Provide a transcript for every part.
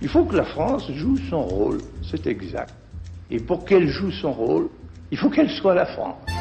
Il faut que la France joue son rôle, c'est exact. Et pour qu'elle joue son rôle, il faut qu'elle soit la France.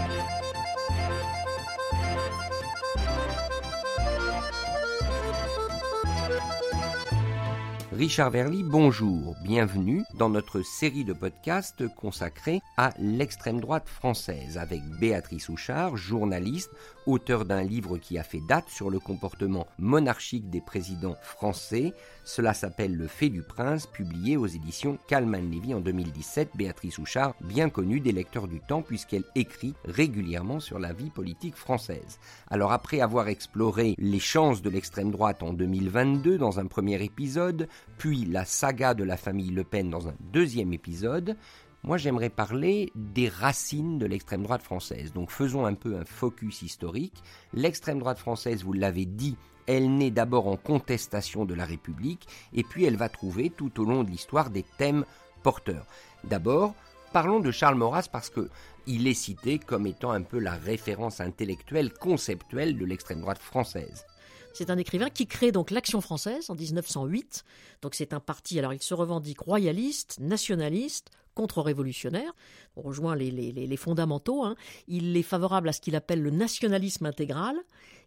Richard Verly, bonjour, bienvenue dans notre série de podcasts consacrée à l'extrême droite française avec Béatrice Houchard, journaliste, auteur d'un livre qui a fait date sur le comportement monarchique des présidents français. Cela s'appelle Le fait du prince, publié aux éditions Calman Levy en 2017. Béatrice Houchard, bien connue des lecteurs du temps puisqu'elle écrit régulièrement sur la vie politique française. Alors après avoir exploré les chances de l'extrême droite en 2022 dans un premier épisode, puis la saga de la famille Le Pen dans un deuxième épisode, moi j'aimerais parler des racines de l'extrême droite française. Donc faisons un peu un focus historique. L'extrême droite française, vous l'avez dit, elle naît d'abord en contestation de la République, et puis elle va trouver tout au long de l'histoire des thèmes porteurs. D'abord, parlons de Charles Maurras parce que il est cité comme étant un peu la référence intellectuelle, conceptuelle de l'extrême droite française. C'est un écrivain qui crée donc l'Action française en 1908. Donc c'est un parti, alors il se revendique royaliste, nationaliste, contre-révolutionnaire. On rejoint les, fondamentaux. Hein. Il est favorable à ce qu'il appelle le nationalisme intégral.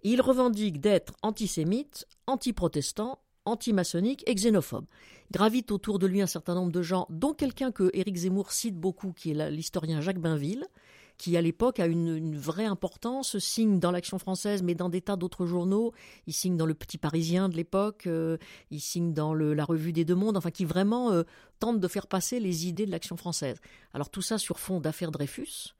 il revendique d'être antisémite, anti-protestant, anti-maçonnique et xénophobe. Gravite autour de lui un certain nombre de gens, dont quelqu'un que Éric Zemmour cite beaucoup, qui est l'historien Jacques Bainville, qui à l'époque a une, vraie importance, signe dans l'Action française, mais dans des tas d'autres journaux. Il signe dans le Petit Parisien de l'époque, euh, il signe dans la Revue des Deux Mondes, enfin qui vraiment euh, tente de faire passer les idées de l'Action française. Alors tout ça sur fond d'affaires Dreyfus,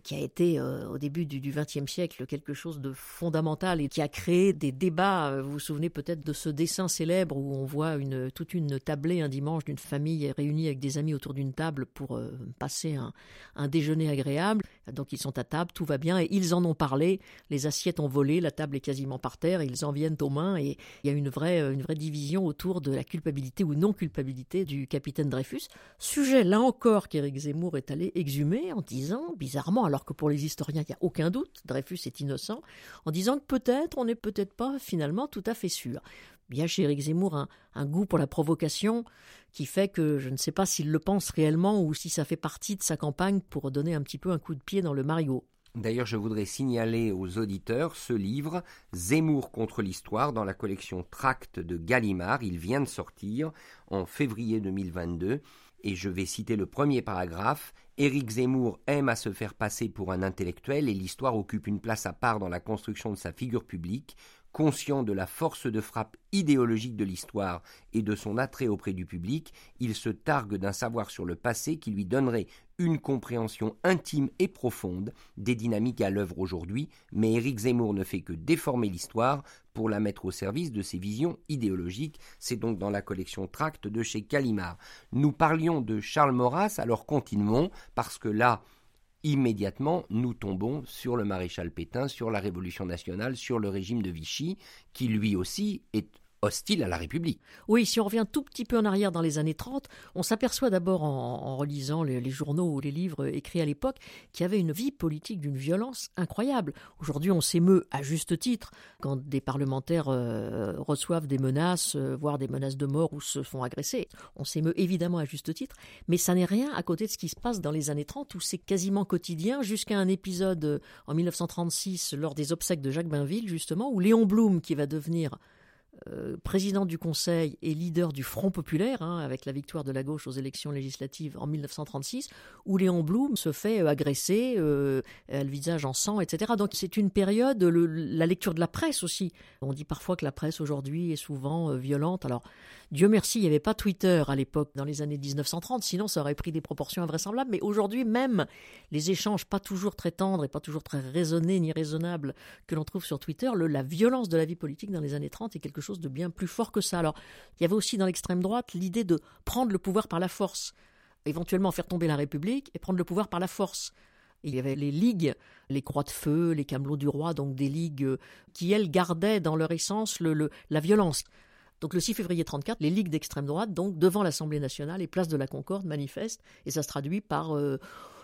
qui a été euh, au début du XXe siècle quelque chose de fondamental et qui a créé des débats. Euh, vous vous souvenez peut-être de ce dessin célèbre où on voit toute une tablée un dimanche d'une famille réunie avec des amis autour d'une table pour passer un, un, déjeuner agréable. Donc ils sont à table, tout va bien et ils en ont parlé. Les assiettes ont volé, la table est quasiment par terre, ils en viennent aux mains et il y a une vraie, une vraie division autour de la culpabilité ou non culpabilité du capitaine Dreyfus. Sujet là encore qu'Éric Zemmour est allé exhumer en disant bizarrement alors que pour les historiens, il n'y a aucun doute, Dreyfus est innocent, en disant que peut-être, on n'est peut-être pas finalement tout à fait sûr. Il y a chez Éric Zemmour un, goût pour la provocation qui fait que je ne sais pas s'il le pense réellement ou si ça fait partie de sa campagne pour donner un petit peu un coup de pied dans le marigot. D'ailleurs, je voudrais signaler aux auditeurs ce livre, Zemmour contre l'histoire, dans la collection Tract de Gallimard. Il vient de sortir en février 2022 et je vais citer le premier paragraphe. Éric Zemmour aime à se faire passer pour un intellectuel et l'histoire occupe une place à part dans la construction de sa figure publique. Conscient de la force de frappe idéologique de l'histoire et de son attrait auprès du public, il se targue d'un savoir sur le passé qui lui donnerait une compréhension intime et profonde des dynamiques à l'œuvre aujourd'hui, mais Éric Zemmour ne fait que déformer l'histoire pour la mettre au service de ses visions idéologiques. C'est donc dans la collection Tract de chez Calimard. Nous parlions de Charles Maurras, alors continuons, parce que là, immédiatement, nous tombons sur le maréchal Pétain, sur la Révolution nationale, sur le régime de Vichy, qui lui aussi est hostile à la République. Oui, si on revient tout petit peu en arrière dans les années 30, on s'aperçoit d'abord en, relisant les, journaux ou les livres écrits à l'époque qu'il y avait une vie politique d'une violence incroyable. Aujourd'hui, on s'émeut à juste titre quand des parlementaires euh, reçoivent des menaces, euh, voire des menaces de mort ou se font agresser. On s'émeut évidemment à juste titre, mais ça n'est rien à côté de ce qui se passe dans les années 30 où c'est quasiment quotidien jusqu'à un épisode euh, en 1936 lors des obsèques de Jacques Bainville justement où Léon Blum qui va devenir euh, président du Conseil et leader du Front populaire, hein, avec la victoire de la gauche aux élections législatives en 1936, où Léon Blum se fait euh, agresser, euh, le visage en sang, etc. Donc c'est une période, la lecture de la presse aussi. On dit parfois que la presse aujourd'hui est souvent violente. Alors Dieu merci, il n'y avait pas Twitter à l'époque, dans les années 1930, sinon ça aurait pris des proportions invraisemblables. Mais aujourd'hui même, les échanges pas toujours très tendres et pas toujours très raisonnés ni raisonnables que l'on trouve sur Twitter, la violence de la vie politique dans les années 30 est quelque chose de bien plus fort que ça. Alors, il y avait aussi dans l'extrême droite l'idée de prendre le pouvoir par la force, éventuellement faire tomber la République et prendre le pouvoir par la force. Il y avait les ligues, les croix de feu, les camelots du roi, donc des ligues qui, elles, gardaient dans leur essence la violence. Donc le 6 février 34, les ligues d'extrême droite, donc devant l'Assemblée nationale et place de la Concorde, manifestent, et ça se traduit par, euh,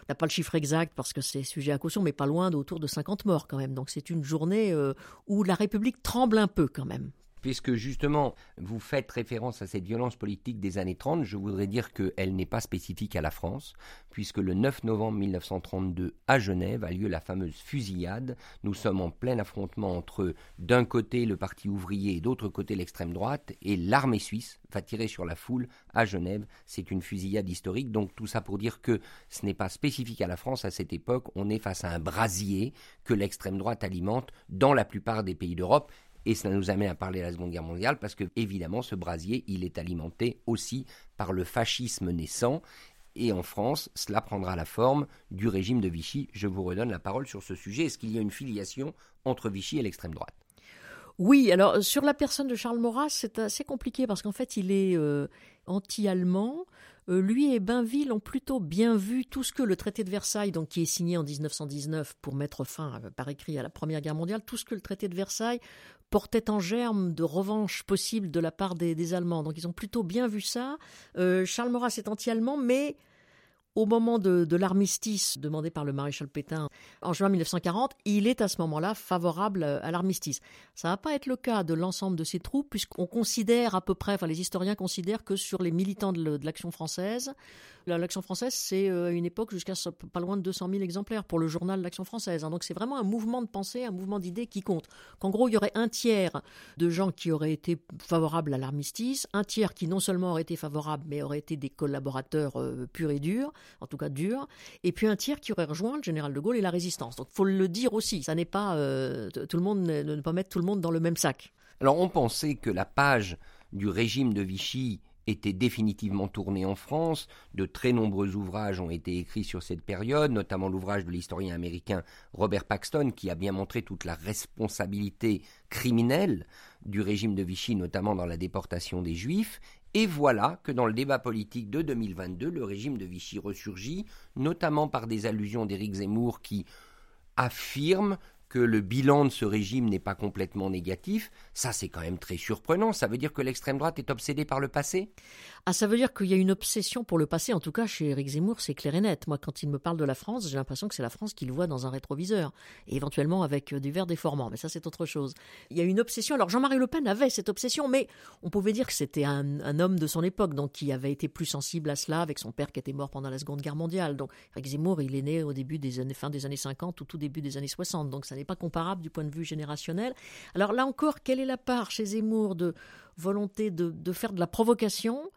n'a pas le chiffre exact parce que c'est sujet à caution, mais pas loin d'autour de 50 morts quand même. Donc c'est une journée euh, où la République tremble un peu quand même Puisque justement, vous faites référence à cette violence politique des années 30, je voudrais dire qu'elle n'est pas spécifique à la France, puisque le 9 novembre 1932, à Genève, a lieu la fameuse fusillade. Nous sommes en plein affrontement entre, d'un côté, le Parti ouvrier et d'autre côté, l'extrême droite, et l'armée suisse va tirer sur la foule à Genève. C'est une fusillade historique, donc tout ça pour dire que ce n'est pas spécifique à la France à cette époque, on est face à un brasier que l'extrême droite alimente dans la plupart des pays d'Europe et cela nous amène à parler de la Seconde Guerre mondiale parce que, évidemment, ce brasier, il est alimenté aussi par le fascisme naissant. Et en France, cela prendra la forme du régime de Vichy. Je vous redonne la parole sur ce sujet. Est-ce qu'il y a une filiation entre Vichy et l'extrême droite? Oui, alors sur la personne de Charles Maurras, c'est assez compliqué parce qu'en fait, il est euh, anti-allemand. Euh, lui et Bainville ont plutôt bien vu tout ce que le traité de Versailles, donc qui est signé en 1919 pour mettre fin euh, par écrit à la Première Guerre mondiale, tout ce que le traité de Versailles portait en germe de revanche possible de la part des, Allemands. Donc ils ont plutôt bien vu ça. Euh, Charles Maurras est anti-allemand, mais au moment de, l'armistice demandé par le maréchal Pétain en juin 1940, il est à ce moment-là favorable à l'armistice. Ça ne va pas être le cas de l'ensemble de ses troupes, puisqu'on considère à peu près, enfin les historiens considèrent que sur les militants de l'action française, L'Action française, c'est euh, à une époque jusqu'à pas loin de 200 000 exemplaires pour le journal L'Action française. Hein. Donc c'est vraiment un mouvement de pensée, un mouvement d'idées qui compte. Qu'en gros, il y aurait un tiers de gens qui auraient été favorables à l'armistice, un tiers qui non seulement auraient été favorables, mais auraient été des collaborateurs euh, purs et durs, en tout cas durs, et puis un tiers qui aurait rejoint le général de Gaulle et la résistance. Donc faut le dire aussi, ça n'est pas euh, tout le monde, ne pas mettre tout le monde dans le même sac. Alors on pensait que la page du régime de Vichy était définitivement tourné en France. De très nombreux ouvrages ont été écrits sur cette période, notamment l'ouvrage de l'historien américain Robert Paxton, qui a bien montré toute la responsabilité criminelle du régime de Vichy, notamment dans la déportation des Juifs. Et voilà que dans le débat politique de 2022, le régime de Vichy ressurgit, notamment par des allusions d'Éric Zemmour qui affirme que le bilan de ce régime n'est pas complètement négatif, ça c'est quand même très surprenant. Ça veut dire que l'extrême droite est obsédée par le passé? Ah, ça veut dire qu'il y a une obsession pour le passé. En tout cas, chez Éric Zemmour, c'est clair et net. Moi, quand il me parle de la France, j'ai l'impression que c'est la France qu'il voit dans un rétroviseur, et éventuellement avec euh, des verres déformants. Mais ça, c'est autre chose. Il y a une obsession. Alors, Jean-Marie Le Pen avait cette obsession, mais on pouvait dire que c'était un, homme de son époque, donc qui avait été plus sensible à cela, avec son père qui était mort pendant la Seconde Guerre mondiale. Donc, Éric Zemmour, il est né au début des années, fin des années 50 ou tout début des années 60. Donc, ça n'est pas comparable du point de vue générationnel. Alors là encore, quelle est la part chez Zemmour de volonté de faire de la provocation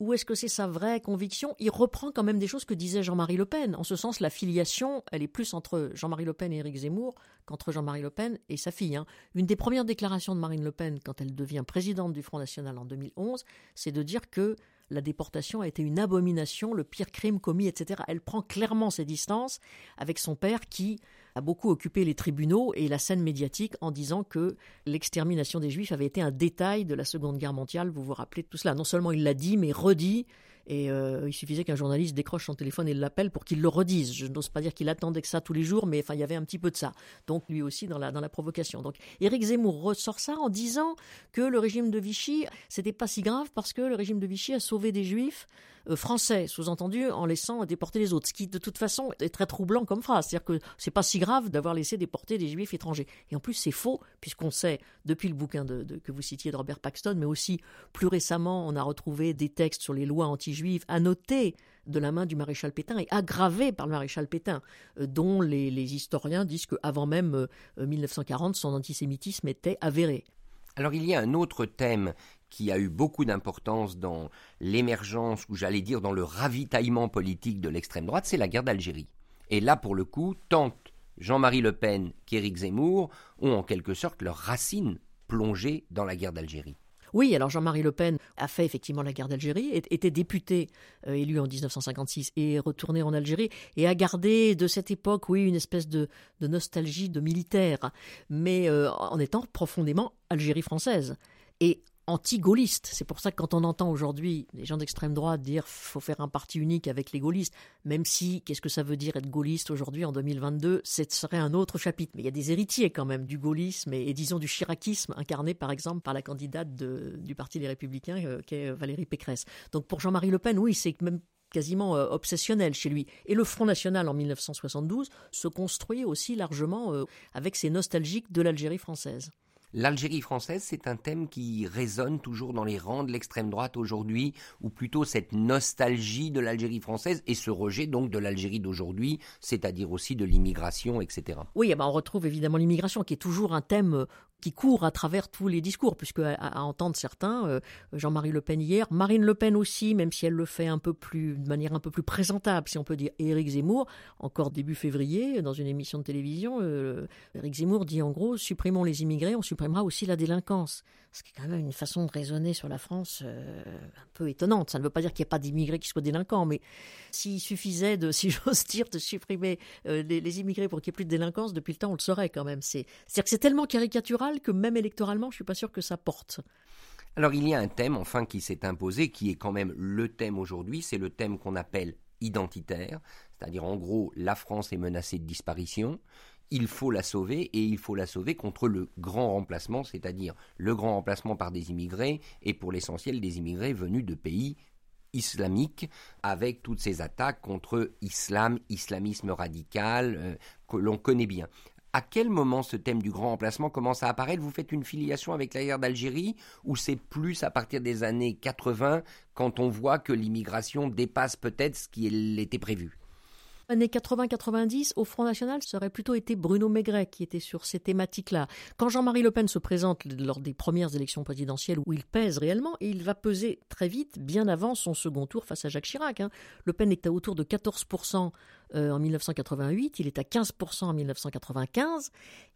ou est-ce que c'est sa vraie conviction? Il reprend quand même des choses que disait Jean-Marie Le Pen. En ce sens, la filiation, elle est plus entre Jean-Marie Le Pen et Éric Zemmour qu'entre Jean-Marie Le Pen et sa fille. Hein. Une des premières déclarations de Marine Le Pen quand elle devient présidente du Front National en 2011, c'est de dire que la déportation a été une abomination, le pire crime commis, etc. Elle prend clairement ses distances avec son père qui a beaucoup occupé les tribunaux et la scène médiatique en disant que l'extermination des Juifs avait été un détail de la Seconde Guerre mondiale. Vous vous rappelez de tout cela Non seulement il l'a dit, mais redit. Et euh, il suffisait qu'un journaliste décroche son téléphone et l'appelle pour qu'il le redise. Je n'ose pas dire qu'il attendait que ça tous les jours, mais enfin, il y avait un petit peu de ça. Donc, lui aussi dans la, dans la provocation. Donc, Éric Zemmour ressort ça en disant que le régime de Vichy, c'était pas si grave parce que le régime de Vichy a sauvé des Juifs français, sous-entendu en laissant déporter les autres, ce qui de toute façon est très troublant comme phrase, c'est-à-dire que c'est pas si grave d'avoir laissé déporter des juifs étrangers. Et en plus c'est faux, puisqu'on sait, depuis le bouquin que vous citiez de Robert Paxton, mais aussi plus récemment on a retrouvé des textes sur les lois anti-juives annotés de la main du maréchal Pétain et aggravés par le maréchal Pétain, euh, dont les, historiens disent qu'avant même 1940, euh, son antisémitisme était avéré. Alors il y a un autre thème qui a eu beaucoup d'importance dans l'émergence, ou j'allais dire dans le ravitaillement politique de l'extrême droite, c'est la guerre d'Algérie. Et là, pour le coup, tant Jean-Marie Le Pen qu'Éric Zemmour ont en quelque sorte leurs racines plongées dans la guerre d'Algérie. Oui, alors Jean-Marie Le Pen a fait effectivement la guerre d'Algérie, était député euh, élu en 1956 et retourné en Algérie et a gardé de cette époque, oui, une espèce de, nostalgie de militaire, mais euh, en étant profondément Algérie française. Et anti-gaulliste. C'est pour ça que quand on entend aujourd'hui les gens d'extrême droite dire faut faire un parti unique avec les gaullistes, même si qu'est-ce que ça veut dire être gaulliste aujourd'hui en 2022, ce serait un autre chapitre. Mais il y a des héritiers quand même du gaullisme et, disons du chiracisme incarné par exemple par la candidate du Parti des Républicains euh, qui est Valérie Pécresse. Donc pour Jean-Marie Le Pen, oui, c'est même quasiment euh, obsessionnel chez lui. Et le Front National en 1972 se construit aussi largement euh, avec ses nostalgiques de l'Algérie française. L'Algérie française, c'est un thème qui résonne toujours dans les rangs de l'extrême droite aujourd'hui, ou plutôt cette nostalgie de l'Algérie française et ce rejet donc de l'Algérie d'aujourd'hui, c'est-à-dire aussi de l'immigration, etc. Oui, eh ben on retrouve évidemment l'immigration qui est toujours un thème euh, qui court à travers tous les discours, puisque à, entendre certains, euh, Jean-Marie Le Pen hier, Marine Le Pen aussi, même si elle le fait un peu plus, de manière un peu plus présentable, si on peut dire, Éric Zemmour, encore début février, dans une émission de télévision, euh, Éric Zemmour dit en gros, supprimons les immigrés, on supprimera aussi la délinquance. Ce qui est quand même une façon de raisonner sur la France euh, un peu étonnante. Ça ne veut pas dire qu'il n'y a pas d'immigrés qui soient délinquants, mais s'il suffisait de, si j'ose dire, de supprimer les, les, immigrés pour qu'il n'y ait plus de délinquance, depuis le temps on le saurait quand même. C'est-à-dire que c'est tellement caricatural que même électoralement, je suis pas sûr que ça porte. Alors il y a un thème enfin qui s'est imposé, qui est quand même le thème aujourd'hui, c'est le thème qu'on appelle identitaire, c'est-à-dire en gros la France est menacée de disparition, il faut la sauver et il faut la sauver contre le grand remplacement, c'est-à-dire le grand remplacement par des immigrés et pour l'essentiel des immigrés venus de pays islamiques avec toutes ces attaques contre islam, islamisme radical euh, que l'on connaît bien. À quel moment ce thème du grand emplacement commence à apparaître? Vous faites une filiation avec la guerre d'Algérie ou c'est plus à partir des années 80 quand on voit que l'immigration dépasse peut-être ce qui était prévu? Années 80-90, au Front National, ça aurait plutôt été Bruno Maigret qui était sur ces thématiques-là. Quand Jean-Marie Le Pen se présente lors des premières élections présidentielles où il pèse réellement, il va peser très vite, bien avant son second tour face à Jacques Chirac. Hein. Le Pen est à autour de 14% euh, en 1988, il est à 15% en 1995,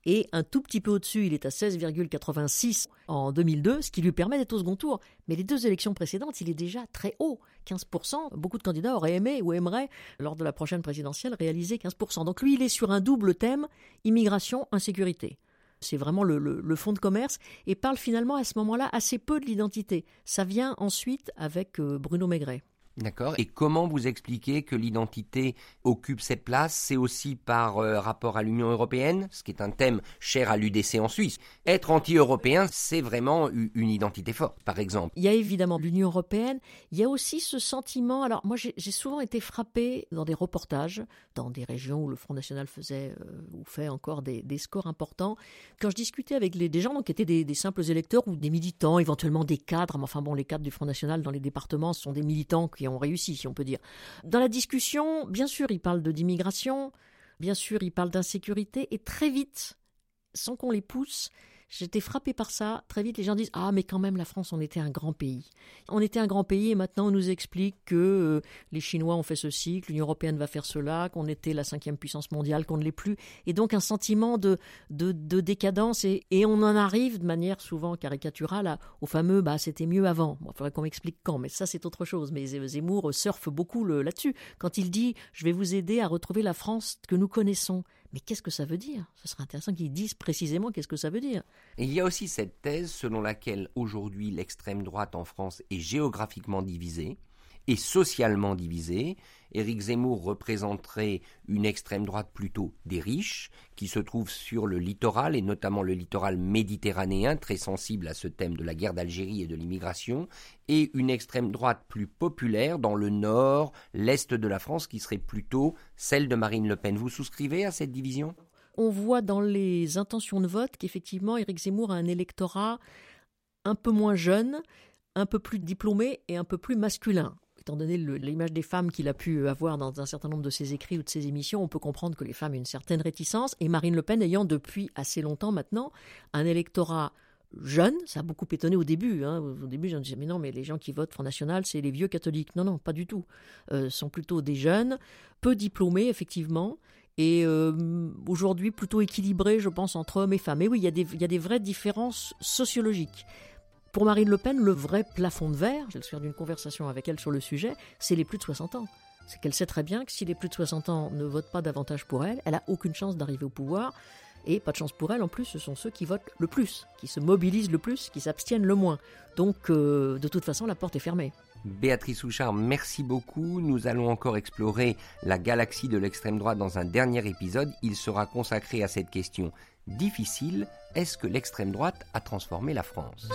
et un tout petit peu au-dessus, il est à 16,86 en 2002, ce qui lui permet d'être au second tour. Mais les deux élections précédentes, il est déjà très haut, 15%. Beaucoup de candidats auraient aimé ou aimeraient, lors de la prochaine présidentielle, réaliser 15%. Donc lui, il est sur un double thème, immigration, insécurité. C'est vraiment le, le, fond de commerce et parle finalement à ce moment-là assez peu de l'identité. Ça vient ensuite avec euh, Bruno Maigret. D'accord. Et comment vous expliquez que l'identité occupe cette place? C'est aussi par euh, rapport à l'Union européenne, ce qui est un thème cher à l'UDC en Suisse. Être anti-européen, c'est vraiment une identité forte, par exemple. Il y a évidemment l'Union européenne. Il y a aussi ce sentiment. Alors moi, j'ai souvent été frappé dans des reportages, dans des régions où le Front National faisait euh, ou fait encore des, scores importants. Quand je discutais avec les, des gens qui étaient des, des simples électeurs ou des militants, éventuellement des cadres, mais enfin bon, les cadres du Front National dans les départements sont des militants qui ont réussi, si on peut dire. Dans la discussion, bien sûr, il parle de d'immigration, bien sûr, il parle d'insécurité, et très vite, sans qu'on les pousse, J'étais frappé par ça. Très vite, les gens disent Ah, mais quand même, la France, on était un grand pays. On était un grand pays et maintenant, on nous explique que euh, les Chinois ont fait ceci, que l'Union européenne va faire cela, qu'on était la cinquième puissance mondiale, qu'on ne l'est plus. Et donc, un sentiment de, de, décadence. Et, et, on en arrive de manière souvent caricaturale au fameux Bah, c'était mieux avant. il faudrait qu'on m'explique quand, mais ça, c'est autre chose. Mais Zemmour surfe beaucoup là-dessus. Quand il dit Je vais vous aider à retrouver la France que nous connaissons. Mais qu'est-ce que ça veut dire? Ce serait intéressant qu'ils disent précisément qu'est-ce que ça veut dire. il y a aussi cette thèse selon laquelle aujourd'hui l'extrême droite en France est géographiquement divisée et socialement divisée, Éric Zemmour représenterait une extrême droite plutôt des riches, qui se trouve sur le littoral, et notamment le littoral méditerranéen, très sensible à ce thème de la guerre d'Algérie et de l'immigration, et une extrême droite plus populaire dans le nord, l'est de la France, qui serait plutôt celle de Marine Le Pen. Vous souscrivez à cette division? On voit dans les intentions de vote qu'effectivement Éric Zemmour a un électorat un peu moins jeune, un peu plus diplômé et un peu plus masculin étant donné l'image des femmes qu'il a pu avoir dans un certain nombre de ses écrits ou de ses émissions, on peut comprendre que les femmes ont une certaine réticence. Et Marine Le Pen ayant depuis assez longtemps maintenant un électorat jeune, ça a beaucoup étonné au début. Hein. Au début, j'en disais, mais non, mais les gens qui votent Front National, c'est les vieux catholiques. Non, non, pas du tout. Euh, sont plutôt des jeunes, peu diplômés, effectivement, et euh, aujourd'hui plutôt équilibrés, je pense, entre hommes et femmes. Et oui, il y a des vraies différences sociologiques. Pour Marine Le Pen, le vrai plafond de verre, j'ai le souvenir d'une conversation avec elle sur le sujet, c'est les plus de 60 ans. C'est qu'elle sait très bien que si les plus de 60 ans ne votent pas davantage pour elle, elle a aucune chance d'arriver au pouvoir. Et pas de chance pour elle, en plus, ce sont ceux qui votent le plus, qui se mobilisent le plus, qui s'abstiennent le moins. Donc, euh, de toute façon, la porte est fermée. Béatrice Houchard, merci beaucoup. Nous allons encore explorer la galaxie de l'extrême droite dans un dernier épisode. Il sera consacré à cette question difficile. Est-ce que l'extrême droite a transformé la France?